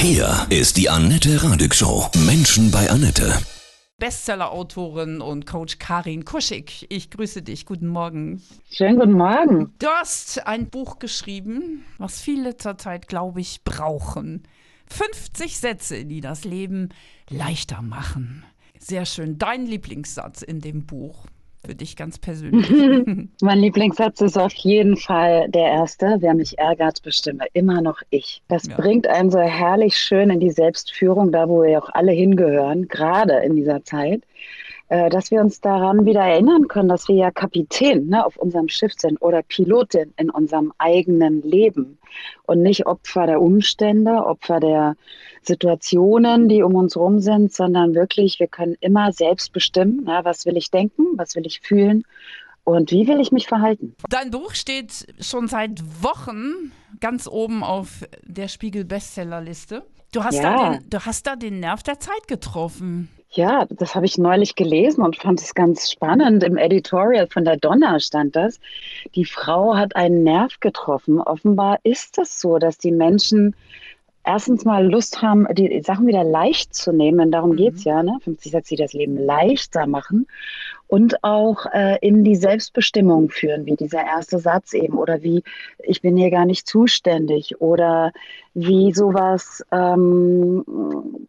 Hier ist die Annette Radig Show. Menschen bei Annette. Bestseller-Autorin und Coach Karin Kuschig. Ich grüße dich. Guten Morgen. Schönen guten Morgen. Du hast ein Buch geschrieben, was viele zurzeit, glaube ich, brauchen. 50 Sätze, die das Leben leichter machen. Sehr schön. Dein Lieblingssatz in dem Buch für dich ganz persönlich? mein Lieblingssatz ist auf jeden Fall der erste. Wer mich ärgert, bestimme immer noch ich. Das ja. bringt einen so herrlich schön in die Selbstführung, da wo wir auch alle hingehören, gerade in dieser Zeit dass wir uns daran wieder erinnern können, dass wir ja Kapitän ne, auf unserem Schiff sind oder Pilotin in unserem eigenen Leben und nicht Opfer der Umstände, Opfer der Situationen, die um uns herum sind, sondern wirklich, wir können immer selbst bestimmen, ja, was will ich denken, was will ich fühlen und wie will ich mich verhalten. Dein Buch steht schon seit Wochen ganz oben auf der Spiegel-Bestsellerliste. Du, hast ja. du hast da den Nerv der Zeit getroffen. Ja, das habe ich neulich gelesen und fand es ganz spannend. Im Editorial von der Donna stand das. Die Frau hat einen Nerv getroffen. Offenbar ist es so, dass die Menschen erstens mal Lust haben, die Sachen wieder leicht zu nehmen. Darum mhm. geht es ja, ne? 50 Sätze, die das Leben leichter machen. Und auch äh, in die Selbstbestimmung führen, wie dieser erste Satz eben. Oder wie, ich bin hier gar nicht zuständig. Oder wie sowas, ähm,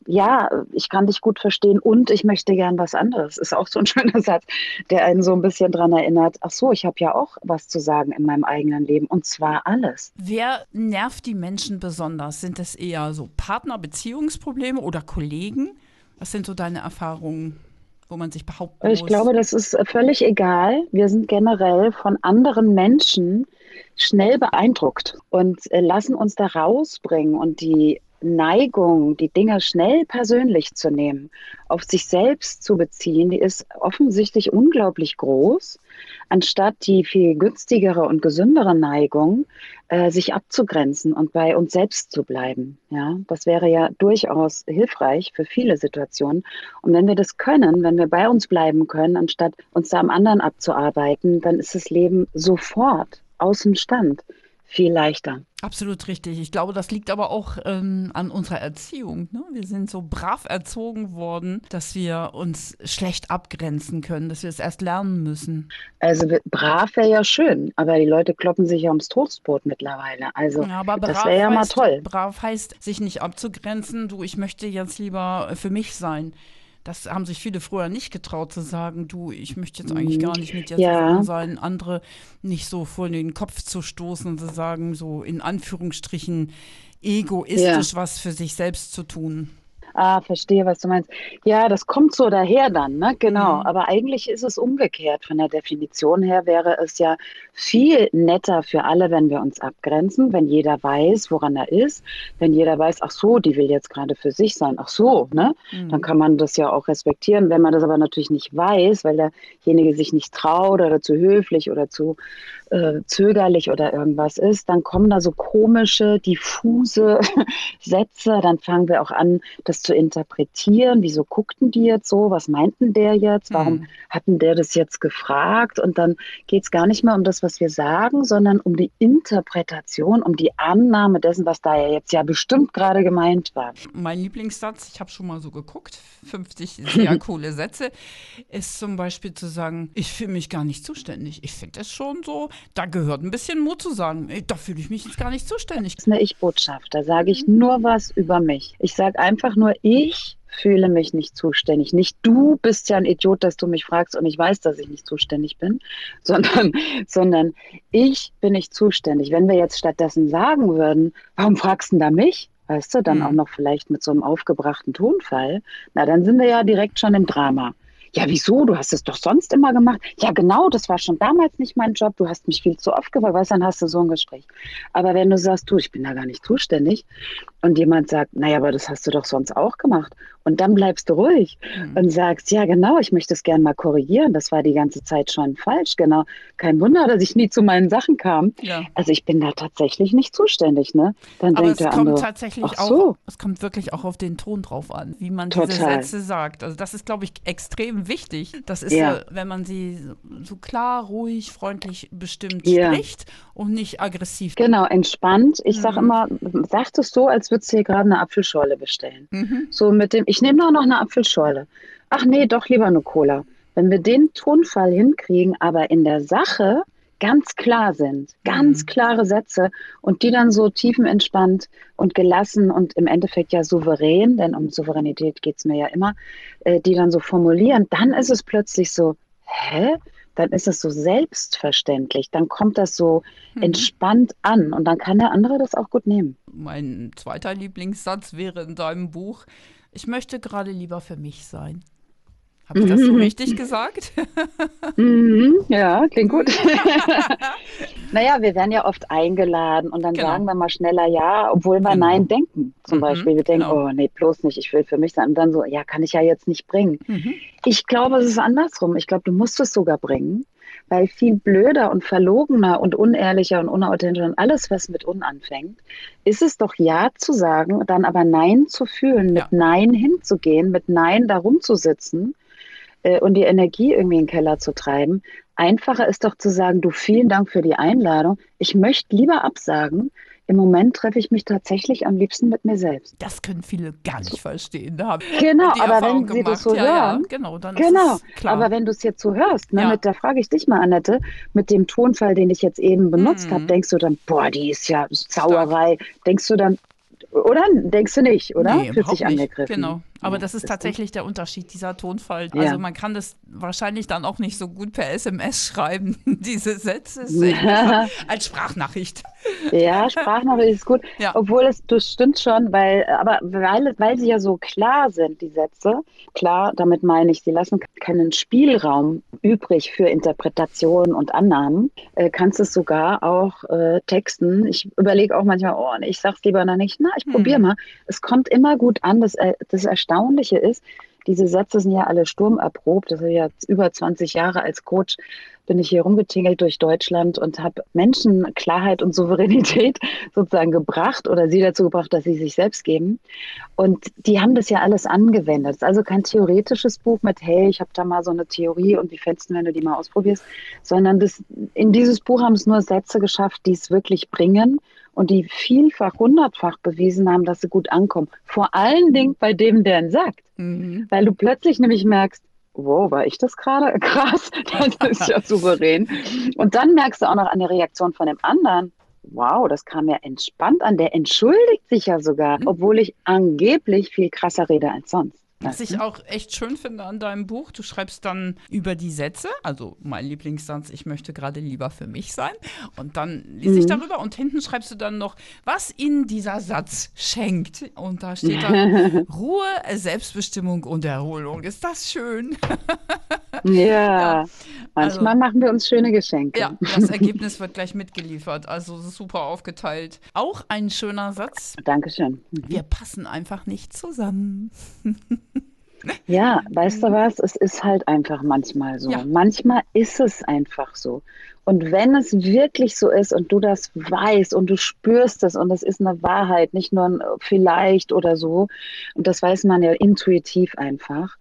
ja, ich kann dich gut verstehen und ich möchte gern was anderes. Ist auch so ein schöner Satz, der einen so ein bisschen daran erinnert, ach so, ich habe ja auch was zu sagen in meinem eigenen Leben. Und zwar alles. Wer nervt die Menschen besonders? Sind es eher so Partner-Beziehungsprobleme oder Kollegen? Was sind so deine Erfahrungen, wo man sich behaupten muss? Ich glaube, das ist völlig egal. Wir sind generell von anderen Menschen schnell beeindruckt und äh, lassen uns da rausbringen und die Neigung, die Dinge schnell persönlich zu nehmen, auf sich selbst zu beziehen, die ist offensichtlich unglaublich groß, anstatt die viel günstigere und gesündere Neigung, äh, sich abzugrenzen und bei uns selbst zu bleiben. Ja, das wäre ja durchaus hilfreich für viele Situationen. Und wenn wir das können, wenn wir bei uns bleiben können, anstatt uns da am anderen abzuarbeiten, dann ist das Leben sofort aus dem Stand viel leichter. Absolut richtig. Ich glaube, das liegt aber auch ähm, an unserer Erziehung. Ne? Wir sind so brav erzogen worden, dass wir uns schlecht abgrenzen können, dass wir es erst lernen müssen. Also brav wäre ja schön, aber die Leute kloppen sich ja ums Toastbrot mittlerweile. Also ja, das wäre ja mal toll. Brav heißt, sich nicht abzugrenzen. Du, ich möchte jetzt lieber für mich sein. Das haben sich viele früher nicht getraut zu sagen, du, ich möchte jetzt eigentlich gar nicht mit dir ja. zusammen sein, andere nicht so vor den Kopf zu stoßen und zu sagen, so in Anführungsstrichen egoistisch ja. was für sich selbst zu tun. Ah, verstehe, was du meinst. Ja, das kommt so daher dann, ne? Genau. Mhm. Aber eigentlich ist es umgekehrt. Von der Definition her wäre es ja viel netter für alle, wenn wir uns abgrenzen, wenn jeder weiß, woran er ist, wenn jeder weiß, ach so, die will jetzt gerade für sich sein, ach so, ne? Mhm. Dann kann man das ja auch respektieren. Wenn man das aber natürlich nicht weiß, weil derjenige sich nicht traut oder zu höflich oder zu äh, zögerlich oder irgendwas ist, dann kommen da so komische, diffuse Sätze. Dann fangen wir auch an, das zu interpretieren. Wieso guckten die jetzt so? Was meinten der jetzt? Warum mhm. hatten der das jetzt gefragt? Und dann geht es gar nicht mehr um das, was wir sagen, sondern um die Interpretation, um die Annahme dessen, was da ja jetzt ja bestimmt gerade gemeint war. Mein Lieblingssatz, ich habe schon mal so geguckt, 50 sehr coole Sätze, ist zum Beispiel zu sagen, ich fühle mich gar nicht zuständig. Ich finde es schon so, da gehört ein bisschen Mut zu sagen, da fühle ich mich jetzt gar nicht zuständig. Das ist eine Ich-Botschaft, da sage ich nur was über mich. Ich sage einfach nur, ich fühle mich nicht zuständig. Nicht du bist ja ein Idiot, dass du mich fragst und ich weiß, dass ich nicht zuständig bin, sondern, sondern ich bin nicht zuständig. Wenn wir jetzt stattdessen sagen würden, warum fragst du da mich? Weißt du, dann mhm. auch noch vielleicht mit so einem aufgebrachten Tonfall, na, dann sind wir ja direkt schon im Drama. Ja, wieso? Du hast es doch sonst immer gemacht. Ja, genau, das war schon damals nicht mein Job. Du hast mich viel zu oft gefragt. Weißt dann hast du so ein Gespräch. Aber wenn du sagst, du, ich bin da gar nicht zuständig und jemand sagt, naja, aber das hast du doch sonst auch gemacht und dann bleibst du ruhig mhm. und sagst, ja, genau, ich möchte es gerne mal korrigieren. Das war die ganze Zeit schon falsch. Genau. Kein Wunder, dass ich nie zu meinen Sachen kam. Ja. Also ich bin da tatsächlich nicht zuständig, ne? Dann Aber denkt es kommt andere, tatsächlich auch, so. es kommt wirklich auch auf den Ton drauf an, wie man Total. diese Sätze sagt. Also das ist, glaube ich, extrem wichtig. Das ist ja, ja wenn man sie so klar, ruhig, freundlich bestimmt ja. spricht und nicht aggressiv. Genau, entspannt. Ich mhm. sage immer, sag es so, als würdest du hier gerade eine Apfelschorle bestellen. Mhm. So mit dem, ich nehme doch noch eine Apfelschorle. Ach nee, doch lieber eine Cola. Wenn wir den Tonfall hinkriegen, aber in der Sache ganz klar sind, ganz mhm. klare Sätze und die dann so tiefenentspannt und gelassen und im Endeffekt ja souverän, denn um Souveränität geht es mir ja immer, äh, die dann so formulieren, dann ist es plötzlich so, hä? Dann ist es so selbstverständlich, dann kommt das so mhm. entspannt an und dann kann der andere das auch gut nehmen. Mein zweiter Lieblingssatz wäre in deinem Buch, ich möchte gerade lieber für mich sein. Habe ich das so mhm. richtig gesagt? Mhm. Ja, klingt gut. naja, wir werden ja oft eingeladen und dann genau. sagen wir mal schneller Ja, obwohl wir genau. Nein denken. Zum mhm, Beispiel, wir denken, genau. oh nee, bloß nicht, ich will für mich sein. Und dann so, ja, kann ich ja jetzt nicht bringen. Mhm. Ich glaube, es ist andersrum. Ich glaube, du musst es sogar bringen, weil viel blöder und verlogener und unehrlicher und unauthentischer und alles, was mit Un anfängt, ist es doch Ja zu sagen, dann aber Nein zu fühlen, mit ja. Nein hinzugehen, mit Nein darum zu sitzen äh, und die Energie irgendwie in den Keller zu treiben. Einfacher ist doch zu sagen, du vielen Dank für die Einladung. Ich möchte lieber absagen. Im Moment treffe ich mich tatsächlich am liebsten mit mir selbst. Das können viele gar nicht so. verstehen. Da genau, aber Erfahrung wenn sie das so ja, hören, ja, genau, dann genau. aber wenn du es jetzt so hörst, ne, ja. mit, da frage ich dich mal, Annette, mit dem Tonfall, den ich jetzt eben benutzt mhm. habe, denkst du dann, boah, die ist ja Zauerei. Stark. Denkst du dann, oder? Denkst du nicht, oder? Nee, Fühlt sich angegriffen. Genau. Aber das ist tatsächlich der Unterschied, dieser Tonfall. Also man kann das wahrscheinlich dann auch nicht so gut per SMS schreiben, diese Sätze ja. als Sprachnachricht. Ja, Sprachnachricht ist gut. Ja. Obwohl es, das stimmt schon, weil, aber weil, weil sie ja so klar sind, die Sätze, klar, damit meine ich, sie lassen keinen Spielraum übrig für Interpretation und Annahmen, äh, kannst du es sogar auch äh, texten. Ich überlege auch manchmal, oh, ich sag's lieber noch nicht, na, ich hm. probiere mal. Es kommt immer gut an, das, äh, das Erstaunliche ist, diese Sätze sind ja alle sturmerprobt. Das ist ja über 20 Jahre als Coach bin ich hier rumgetingelt durch Deutschland und habe Menschen Klarheit und Souveränität sozusagen gebracht oder sie dazu gebracht, dass sie sich selbst geben. Und die haben das ja alles angewendet. Es ist also kein theoretisches Buch mit, hey, ich habe da mal so eine Theorie und wie fändest du, wenn du die mal ausprobierst, sondern das, in dieses Buch haben es nur Sätze geschafft, die es wirklich bringen und die vielfach, hundertfach bewiesen haben, dass sie gut ankommen. Vor allen Dingen bei dem, der ihn sagt. Mhm. Weil du plötzlich nämlich merkst, wow, war ich das gerade? Krass, das ist ja souverän. Und dann merkst du auch noch an der Reaktion von dem anderen, wow, das kam ja entspannt an. Der entschuldigt sich ja sogar, mhm. obwohl ich angeblich viel krasser rede als sonst. Was ich auch echt schön finde an deinem Buch, du schreibst dann über die Sätze, also mein Lieblingssatz, ich möchte gerade lieber für mich sein. Und dann lese mhm. ich darüber und hinten schreibst du dann noch, was Ihnen dieser Satz schenkt. Und da steht dann Ruhe, Selbstbestimmung und Erholung. Ist das schön? ja, ja. manchmal also, machen wir uns schöne Geschenke. Ja, das Ergebnis wird gleich mitgeliefert. Also super aufgeteilt. Auch ein schöner Satz. Dankeschön. Mhm. Wir passen einfach nicht zusammen. Ja, weißt du was? Es ist halt einfach manchmal so. Ja. Manchmal ist es einfach so. Und wenn es wirklich so ist und du das weißt und du spürst es und es ist eine Wahrheit, nicht nur ein vielleicht oder so, und das weiß man ja intuitiv einfach,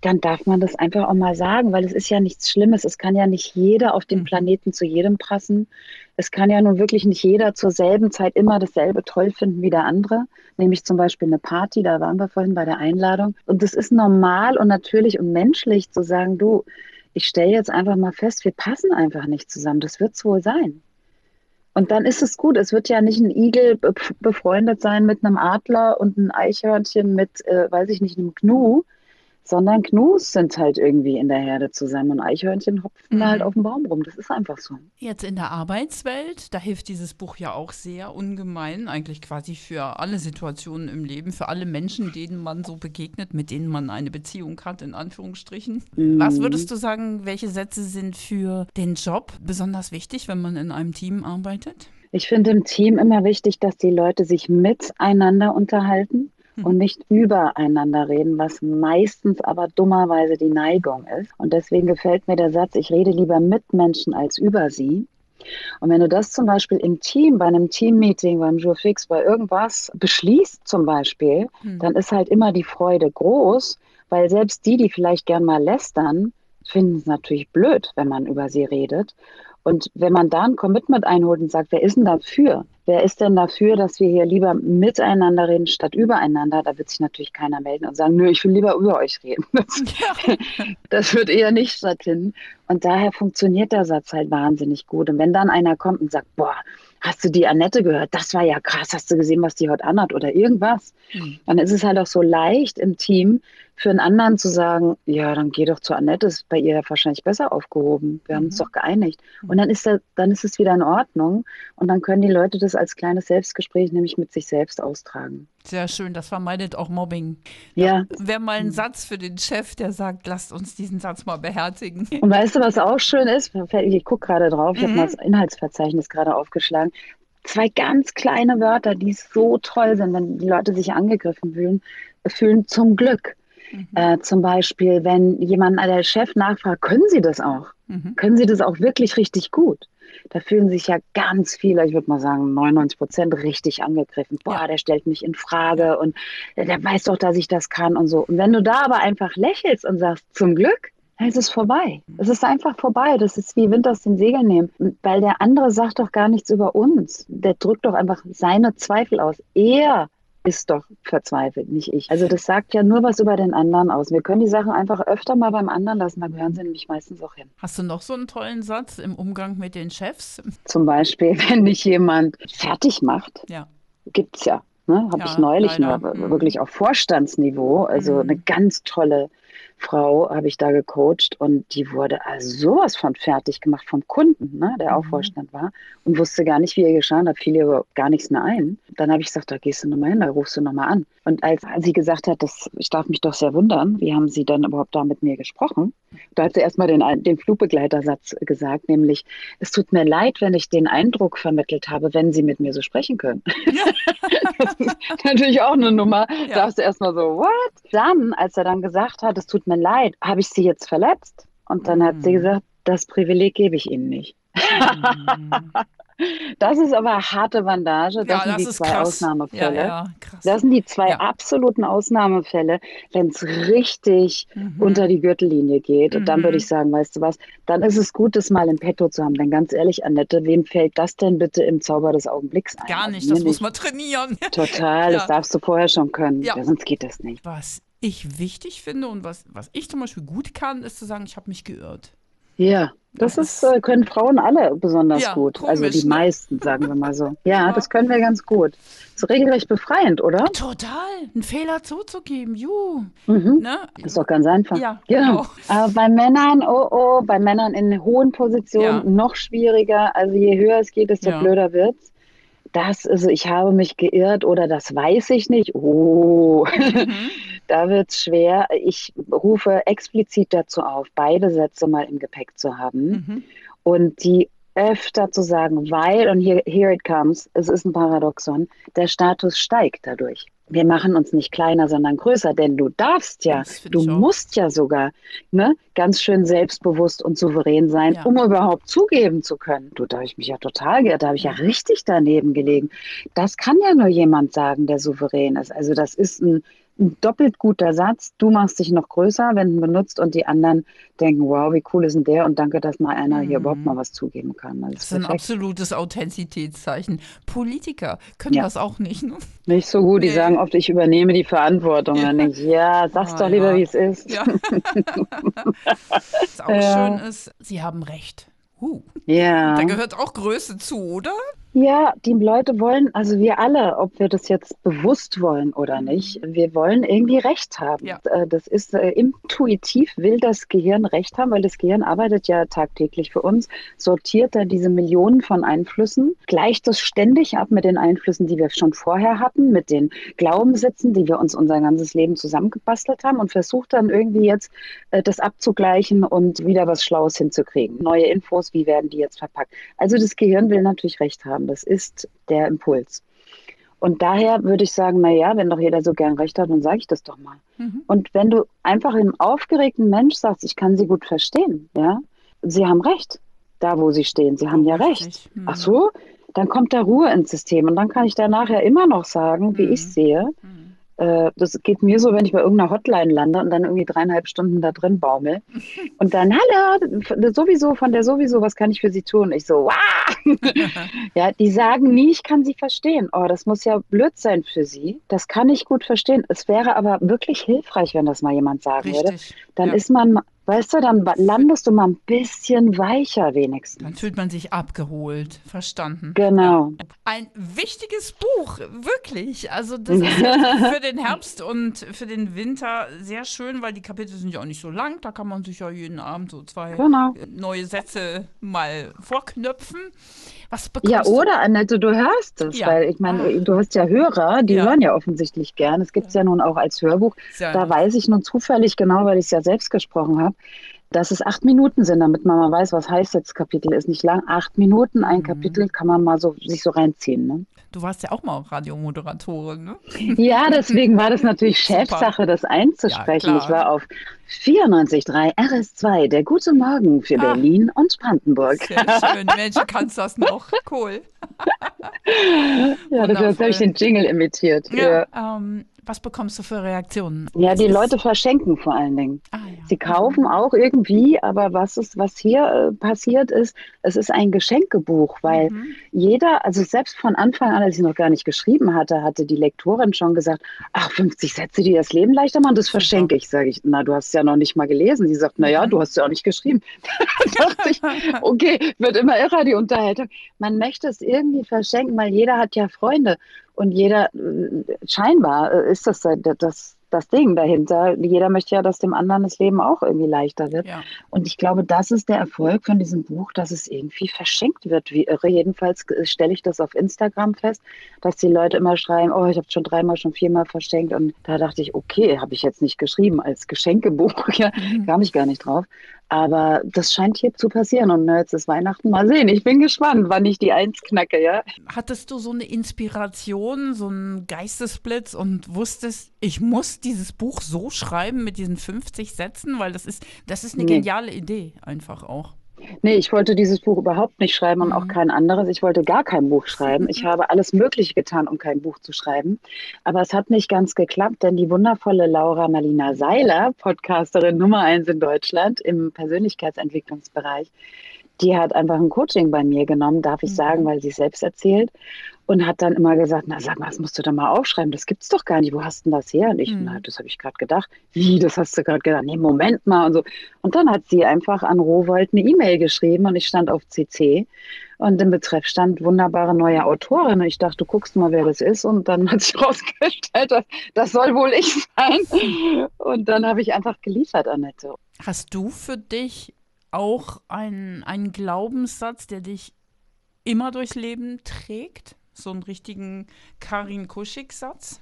dann darf man das einfach auch mal sagen, weil es ist ja nichts Schlimmes. Es kann ja nicht jeder auf dem mhm. Planeten zu jedem passen. Es kann ja nun wirklich nicht jeder zur selben Zeit immer dasselbe toll finden wie der andere. Nämlich zum Beispiel eine Party, da waren wir vorhin bei der Einladung. Und es ist normal und natürlich und menschlich zu sagen, du, ich stelle jetzt einfach mal fest, wir passen einfach nicht zusammen. Das wird es wohl sein. Und dann ist es gut. Es wird ja nicht ein Igel befreundet sein mit einem Adler und ein Eichhörnchen mit, äh, weiß ich nicht, einem Gnu, sondern Gnus sind halt irgendwie in der Herde zusammen und Eichhörnchen hopfen mhm. da halt auf dem Baum rum. Das ist einfach so. Jetzt in der Arbeitswelt, da hilft dieses Buch ja auch sehr ungemein, eigentlich quasi für alle Situationen im Leben, für alle Menschen, denen man so begegnet, mit denen man eine Beziehung hat, in Anführungsstrichen. Mhm. Was würdest du sagen, welche Sätze sind für den Job besonders wichtig, wenn man in einem Team arbeitet? Ich finde im Team immer wichtig, dass die Leute sich miteinander unterhalten und nicht übereinander reden, was meistens aber dummerweise die Neigung ist. Und deswegen gefällt mir der Satz, ich rede lieber mit Menschen als über sie. Und wenn du das zum Beispiel im Team, bei einem Teammeeting, beim Jurfix, bei irgendwas beschließt zum Beispiel, hm. dann ist halt immer die Freude groß, Weil selbst die, die vielleicht gern mal lästern, finden es natürlich blöd, wenn man über sie redet. Und wenn man da ein Commitment einholt und sagt, wer ist denn dafür? Wer ist denn dafür, dass wir hier lieber miteinander reden statt übereinander? Da wird sich natürlich keiner melden und sagen, nö, ich will lieber über euch reden. Das, ja. das wird eher nicht stattfinden. Und daher funktioniert der Satz halt wahnsinnig gut. Und wenn dann einer kommt und sagt, boah, hast du die Annette gehört? Das war ja krass. Hast du gesehen, was die heute anhat oder irgendwas? Mhm. Dann ist es halt auch so leicht im Team für einen anderen zu sagen, ja, dann geh doch zu Annette, ist bei ihr wahrscheinlich besser aufgehoben. Wir mhm. haben uns mhm. doch geeinigt. Mhm. Und dann ist, der, dann ist es wieder in Ordnung und dann können die Leute das als kleines Selbstgespräch nämlich mit sich selbst austragen. Sehr schön, das vermeidet auch Mobbing. Ja. Wäre mal ein. Satz für den Chef, der sagt, lasst uns diesen Satz mal beherzigen. Und weißt du, was auch schön ist? Ich gucke gerade drauf, ich mhm. habe mal das Inhaltsverzeichnis gerade aufgeschlagen zwei ganz kleine Wörter, die so toll sind, wenn die Leute sich angegriffen fühlen, fühlen zum Glück. Mhm. Äh, zum Beispiel, wenn jemand, der Chef nachfragt, können Sie das auch? Mhm. Können Sie das auch wirklich richtig gut? Da fühlen sich ja ganz viele, ich würde mal sagen 99 Prozent, richtig angegriffen. Boah, ja. der stellt mich in Frage und der weiß doch, dass ich das kann und so. Und wenn du da aber einfach lächelst und sagst, zum Glück, dann ist es vorbei. Es ist einfach vorbei. Das ist wie Wind aus den Segeln nehmen. Weil der andere sagt doch gar nichts über uns. Der drückt doch einfach seine Zweifel aus. Er ist doch verzweifelt, nicht ich. Also das sagt ja nur was über den anderen aus. Wir können die Sachen einfach öfter mal beim anderen lassen, da gehören sie nämlich meistens auch hin. Hast du noch so einen tollen Satz im Umgang mit den Chefs? Zum Beispiel, wenn dich jemand fertig macht, ja. gibt es ja. Ne? Habe ja, ich neulich nur, mhm. wirklich auf Vorstandsniveau, also mhm. eine ganz tolle Frau habe ich da gecoacht und die wurde also sowas von fertig gemacht vom Kunden, ne, der auch mhm. Vorstand war und wusste gar nicht, wie ihr geschah, da fiel ihr gar nichts mehr ein. Dann habe ich gesagt, da gehst du nochmal hin, da rufst du nochmal an. Und als sie gesagt hat, das, ich darf mich doch sehr wundern, wie haben Sie dann überhaupt da mit mir gesprochen? Da hat sie erstmal den, den Flugbegleitersatz gesagt, nämlich, es tut mir leid, wenn ich den Eindruck vermittelt habe, wenn Sie mit mir so sprechen können. Ja. das ist natürlich auch eine Nummer. Ja. Da hast du erstmal so, what? Dann, als er dann gesagt hat, es tut mir leid, habe ich Sie jetzt verletzt? Und dann mhm. hat sie mhm. gesagt, das Privileg gebe ich Ihnen nicht. Mhm. Das ist aber harte Bandage. Das ja, sind das die zwei krass. Ausnahmefälle. Ja, ja, das sind die zwei absoluten Ausnahmefälle, wenn es richtig mhm. unter die Gürtellinie geht. Und dann würde ich mhm. sagen, weißt du was, dann ist es gut, das mal im Petto zu haben. Denn ganz ehrlich, Annette, wem fällt das denn bitte im Zauber des Augenblicks ein? Gar nicht, das muss man trainieren. Total, das darfst du vorher schon können. Sonst geht das nicht. Was ich wichtig finde und was, was ich zum Beispiel gut kann, ist zu sagen, ich habe mich geirrt. Ja, das, das ist, äh, können Frauen alle besonders ja, gut. Also komisch, also die ne? meisten, sagen wir mal so. Ja, ja, das können wir ganz gut. Ist regelrecht befreiend, oder? Total. Einen Fehler zuzugeben. Juhu. Mhm. Ne? Ist doch ganz einfach. Ja, genau. genau. Aber bei Männern, oh oh, bei Männern in hohen Positionen ja. noch schwieriger. Also je höher es geht, desto blöder wird es das, also ich habe mich geirrt oder das weiß ich nicht. Oh, mhm. da wird es schwer. Ich rufe explizit dazu auf, beide Sätze mal im Gepäck zu haben mhm. und die öfter zu sagen, weil, und hier, here it comes, es ist ein Paradoxon, der Status steigt dadurch wir machen uns nicht kleiner, sondern größer, denn du darfst ja, du musst ja sogar ne, ganz schön selbstbewusst und souverän sein, ja. um überhaupt zugeben zu können. Du, da habe ich mich ja total geirrt, da habe ich ja richtig daneben gelegen. Das kann ja nur jemand sagen, der souverän ist. Also das ist ein ein doppelt guter Satz. Du machst dich noch größer, wenn du benutzt und die anderen denken, wow, wie cool ist denn der? Und danke, dass mal einer hier überhaupt mhm. mal was zugeben kann. Das, das ist, ein absolutes Authentizitätszeichen. Politiker können ja. das auch nicht. Ne? Nicht so gut. Nee. Die sagen oft, ich übernehme die Verantwortung. Ja. Dann denke ich, ja, sag's ah, doch lieber, ja. wie es ist. Ja. Was auch schön ist, Sie haben recht. Uh. Ja. Da gehört auch Größe zu, oder? Ja, die Leute wollen, also wir alle, ob wir das jetzt bewusst wollen oder nicht, wir wollen irgendwie Recht haben. Ja. Äh, das ist äh, intuitiv, will das Gehirn Recht haben, weil das Gehirn arbeitet ja tagtäglich für uns, sortiert da diese Millionen von Einflüssen, gleicht das ständig ab mit den Einflüssen, die wir schon vorher hatten, mit den Glaubenssätzen, die wir uns unser ganzes Leben zusammengebastelt haben und versucht dann irgendwie jetzt äh, das abzugleichen und wieder was Schlaues hinzukriegen. Neue Infos, wie werden die jetzt verpackt? Also das Gehirn will natürlich Recht haben. Das ist der Impuls. Und daher würde ich sagen, na ja, wenn doch jeder so gern recht hat, dann sage ich das doch mal. Mhm. Und wenn du einfach einem aufgeregten Mensch sagst, ich kann sie gut verstehen, ja, sie haben recht, da wo sie stehen, sie haben ja recht. Mhm. Ach so, dann kommt da Ruhe ins System und dann kann ich da nachher immer noch sagen, wie mhm. ich sehe. Mhm. Äh, das geht mir so, wenn ich bei irgendeiner Hotline lande und dann irgendwie dreieinhalb Stunden da drin baumel. Und dann, hallo, sowieso, von der sowieso, was kann ich für Sie tun? Ich so, wow! ja, die sagen nie, ich kann Sie verstehen. Oh, das muss ja blöd sein für Sie. Das kann ich gut verstehen. Es wäre aber wirklich hilfreich, wenn das mal jemand sagen Richtig. würde. Dann ja. ist man Weißt du, dann landest du mal ein bisschen weicher wenigstens. Dann fühlt man sich abgeholt, verstanden. Genau. Ein wichtiges Buch, wirklich. Also das ist für den Herbst und für den Winter sehr schön, weil die Kapitel sind ja auch nicht so lang. Da kann man sich ja jeden Abend so zwei genau. neue Sätze mal vorknöpfen. Was ja, oder Annette, du hörst es, ja. weil ich meine, du hast ja Hörer, die ja. hören ja offensichtlich gern. Es gibt es ja. ja nun auch als Hörbuch. Da weiß ich nun zufällig genau, weil ich es ja selbst gesprochen habe, dass es acht Minuten sind, damit man mal weiß, was heißt jetzt Kapitel. Ist nicht lang. Acht Minuten, ein mhm. Kapitel kann man mal so sich so reinziehen. Ne? Du warst ja auch mal Radiomoderatorin, ne? Ja, deswegen war das natürlich Chefsache, das einzusprechen. Ja, ich war auf 94.3 RS2, der gute Morgen für ah, Berlin und Brandenburg. Sehr schön. Mensch, kannst das noch. Cool. ja, das habe ich den Jingle imitiert. Ja, ja. Ähm, was bekommst du für Reaktionen? Ja, die Leute verschenken vor allen Dingen. Ah, ja. Sie kaufen auch irgendwie, aber was ist, was hier äh, passiert ist, es ist ein Geschenkebuch, weil mhm. jeder, also selbst von Anfang an, als ich noch gar nicht geschrieben hatte, hatte die Lektorin schon gesagt, ach, 50 Sätze, die das Leben leichter machen, das verschenke ich. Sage ich, na, du hast ja noch nicht mal gelesen. Sie sagt, na ja, mhm. du hast ja auch nicht geschrieben. da dachte ich, okay, wird immer irrer, die Unterhaltung. Man möchte es irgendwie verschenken, weil jeder hat ja Freunde. Und jeder, äh, scheinbar äh, ist das das, das Ding dahinter. Jeder möchte ja, dass dem anderen das Leben auch irgendwie leichter wird. Ja. Und ich glaube, das ist der Erfolg von diesem Buch, dass es irgendwie verschenkt wird, wie irre. Jedenfalls stelle ich das auf Instagram fest, dass die Leute immer schreiben, oh, ich habe schon dreimal, schon viermal verschenkt. Und da dachte ich, okay, habe ich jetzt nicht geschrieben als Geschenkebuch. ja, mhm. kam ich gar nicht drauf. Aber das scheint hier zu passieren und jetzt ist Weihnachten. Mal sehen. Ich bin gespannt, wann ich die Eins knacke, ja. Hattest du so eine Inspiration, so einen Geistesblitz und wusstest, ich muss dieses Buch so schreiben mit diesen 50 Sätzen, weil das ist, das ist eine nee. geniale Idee einfach auch. Nee, ich wollte dieses Buch überhaupt nicht schreiben und mhm. auch kein anderes. Ich wollte gar kein Buch schreiben. Ich habe alles Mögliche getan, um kein Buch zu schreiben. Aber es hat nicht ganz geklappt, denn die wundervolle Laura Marlina Seiler, Podcasterin Nummer eins in Deutschland im Persönlichkeitsentwicklungsbereich, die hat einfach ein Coaching bei mir genommen, darf ich mhm. sagen, weil sie es selbst erzählt. Und hat dann immer gesagt, na sag mal, das musst du da mal aufschreiben, das gibt's doch gar nicht, wo hast denn das her? Und ich, mhm. na, das habe ich gerade gedacht. Wie, das hast du gerade gedacht? Nee, Moment mal und so. Und dann hat sie einfach an Rowold eine E-Mail geschrieben und ich stand auf CC und im Betreff stand wunderbare neue Autorin. Und ich dachte, du guckst mal, wer das ist. Und dann hat sich rausgestellt, das, das soll wohl ich sein. Und dann habe ich einfach geliefert, Annette. Hast du für dich auch einen, einen Glaubenssatz, der dich immer durchs Leben trägt? So einen richtigen Karin Kuschig-Satz?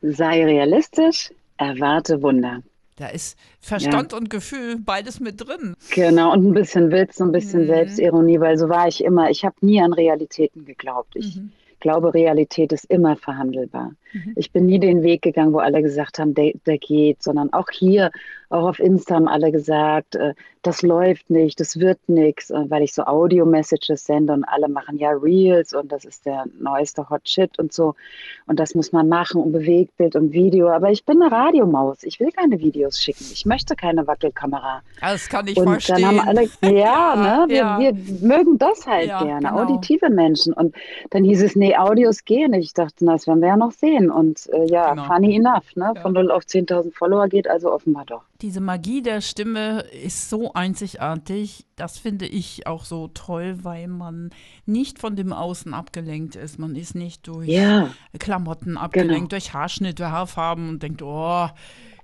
Sei realistisch, erwarte Wunder. Da ist Verstand ja. und Gefühl beides mit drin. Genau, und ein bisschen Witz, ein bisschen mhm. Selbstironie, weil so war ich immer. Ich habe nie an Realitäten geglaubt. Ich mhm. glaube, Realität ist immer verhandelbar. Mhm. Ich bin nie den Weg gegangen, wo alle gesagt haben, der, der geht, sondern auch hier auch auf Insta haben alle gesagt, äh, das läuft nicht, das wird nichts, äh, weil ich so Audio-Messages sende und alle machen ja Reels und das ist der neueste Hot Shit und so. Und das muss man machen und Bewegtbild und Video. Aber ich bin eine Radiomaus. Ich will keine Videos schicken. Ich möchte keine Wackelkamera. Das kann ich und verstehen. Dann haben alle, ja, ja ne, wir, ja. wir, mögen das halt ja, gerne, genau. auditive Menschen. Und dann hieß es, nee, Audios gehen nicht. Ich dachte, na, das werden wir ja noch sehen. Und äh, ja, genau. funny enough, ne? Von 0 auf 10.000 Follower geht also offenbar doch diese Magie der Stimme ist so einzigartig. Das finde ich auch so toll, weil man nicht von dem Außen abgelenkt ist. Man ist nicht durch ja. Klamotten abgelenkt, genau. durch Haarschnitte, Haarfarben und denkt, oh,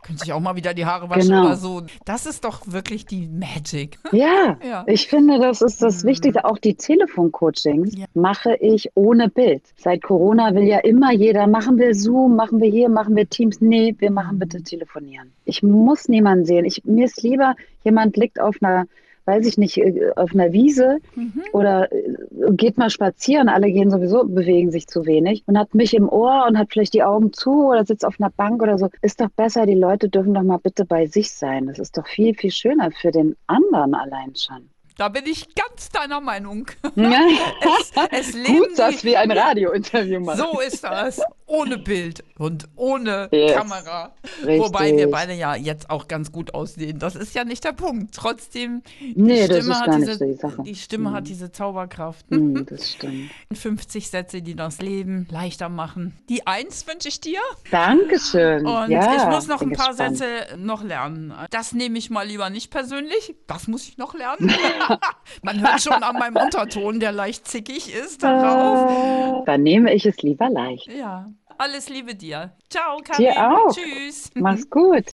könnte sich auch mal wieder die Haare waschen genau. oder so. Das ist doch wirklich die Magic. Ja, ja. ich finde, das ist das mhm. Wichtigste. Auch die Telefoncoachings ja. mache ich ohne Bild. Seit Corona will ja immer jeder, machen wir Zoom, machen wir hier, machen wir Teams. Nee, wir machen bitte telefonieren. Ich muss niemanden sehen. Ich, mir ist lieber, jemand liegt auf einer weiß ich nicht, äh, auf einer Wiese mhm. oder äh, geht mal spazieren, alle gehen sowieso, bewegen sich zu wenig und hat mich im Ohr und hat vielleicht die Augen zu oder sitzt auf einer Bank oder so. Ist doch besser, die Leute dürfen doch mal bitte bei sich sein. Das ist doch viel, viel schöner für den anderen allein schon. Da bin ich ganz deiner Meinung. Ja. es, es Gut, dass wir ein Radiointerview machen. So ist das. Ohne Bild und ohne yes. Kamera. Richtig. Wobei wir beide ja jetzt auch ganz gut aussehen. Das ist ja nicht der Punkt. Trotzdem, die nee, Stimme, hat diese, die, die Stimme mhm. hat diese Zauberkraft. Mhm, das stimmt. 50 Sätze, die das Leben leichter machen. Die Eins wünsche ich dir. Dankeschön. Und ja, ich muss noch ein paar gespannt. Sätze noch lernen. Das nehme ich mal lieber nicht persönlich. Das muss ich noch lernen. Man hört schon an meinem Unterton, der leicht zickig ist, darauf. Dann nehme ich es lieber leicht. Ja. Alles Liebe dir. Ciao, Karin. Dir auch. Tschüss. Mach's gut.